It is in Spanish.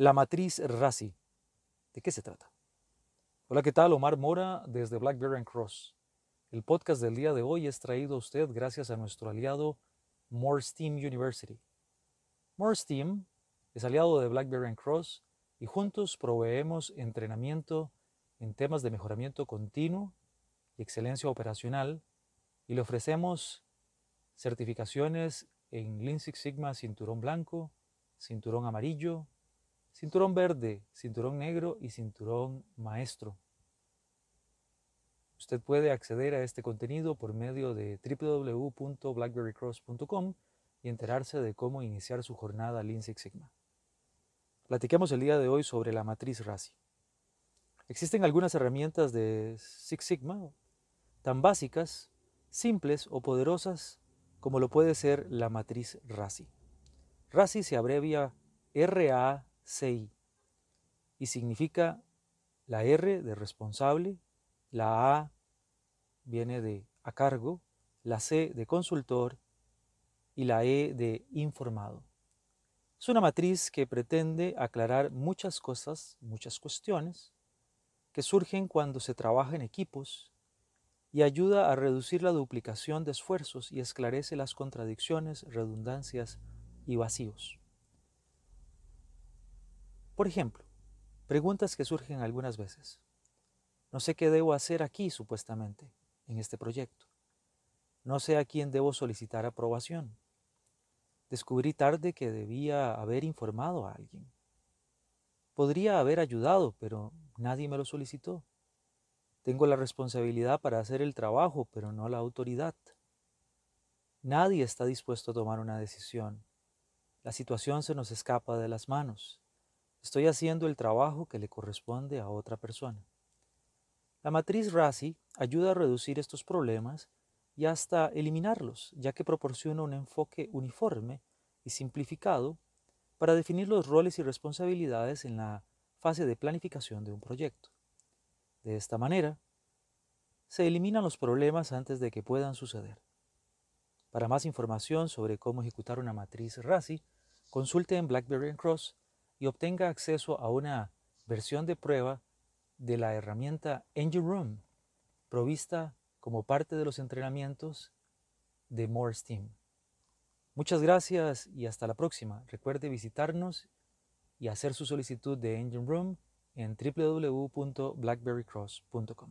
La matriz RASI. ¿De qué se trata? Hola, ¿qué tal? Omar Mora desde Blackberry and Cross. El podcast del día de hoy es traído a usted gracias a nuestro aliado Team University. Team es aliado de Blackberry and Cross y juntos proveemos entrenamiento en temas de mejoramiento continuo y excelencia operacional y le ofrecemos certificaciones en Lean Six Sigma cinturón blanco, cinturón amarillo, Cinturón verde, cinturón negro y cinturón maestro. Usted puede acceder a este contenido por medio de www.blackberrycross.com y enterarse de cómo iniciar su jornada Lean Six Sigma. Platiquemos el día de hoy sobre la matriz RASI. Existen algunas herramientas de Six Sigma tan básicas, simples o poderosas como lo puede ser la matriz RASI. RASI se abrevia RA CI y significa la R de responsable, la A viene de a cargo, la C de consultor y la E de informado. Es una matriz que pretende aclarar muchas cosas, muchas cuestiones que surgen cuando se trabaja en equipos y ayuda a reducir la duplicación de esfuerzos y esclarece las contradicciones, redundancias y vacíos. Por ejemplo, preguntas que surgen algunas veces. No sé qué debo hacer aquí supuestamente, en este proyecto. No sé a quién debo solicitar aprobación. Descubrí tarde que debía haber informado a alguien. Podría haber ayudado, pero nadie me lo solicitó. Tengo la responsabilidad para hacer el trabajo, pero no la autoridad. Nadie está dispuesto a tomar una decisión. La situación se nos escapa de las manos. Estoy haciendo el trabajo que le corresponde a otra persona. La matriz RASI ayuda a reducir estos problemas y hasta eliminarlos, ya que proporciona un enfoque uniforme y simplificado para definir los roles y responsabilidades en la fase de planificación de un proyecto. De esta manera, se eliminan los problemas antes de que puedan suceder. Para más información sobre cómo ejecutar una matriz RASI, consulte en BlackBerry Cross y obtenga acceso a una versión de prueba de la herramienta Engine Room, provista como parte de los entrenamientos de Morse Team. Muchas gracias y hasta la próxima. Recuerde visitarnos y hacer su solicitud de Engine Room en www.blackberrycross.com.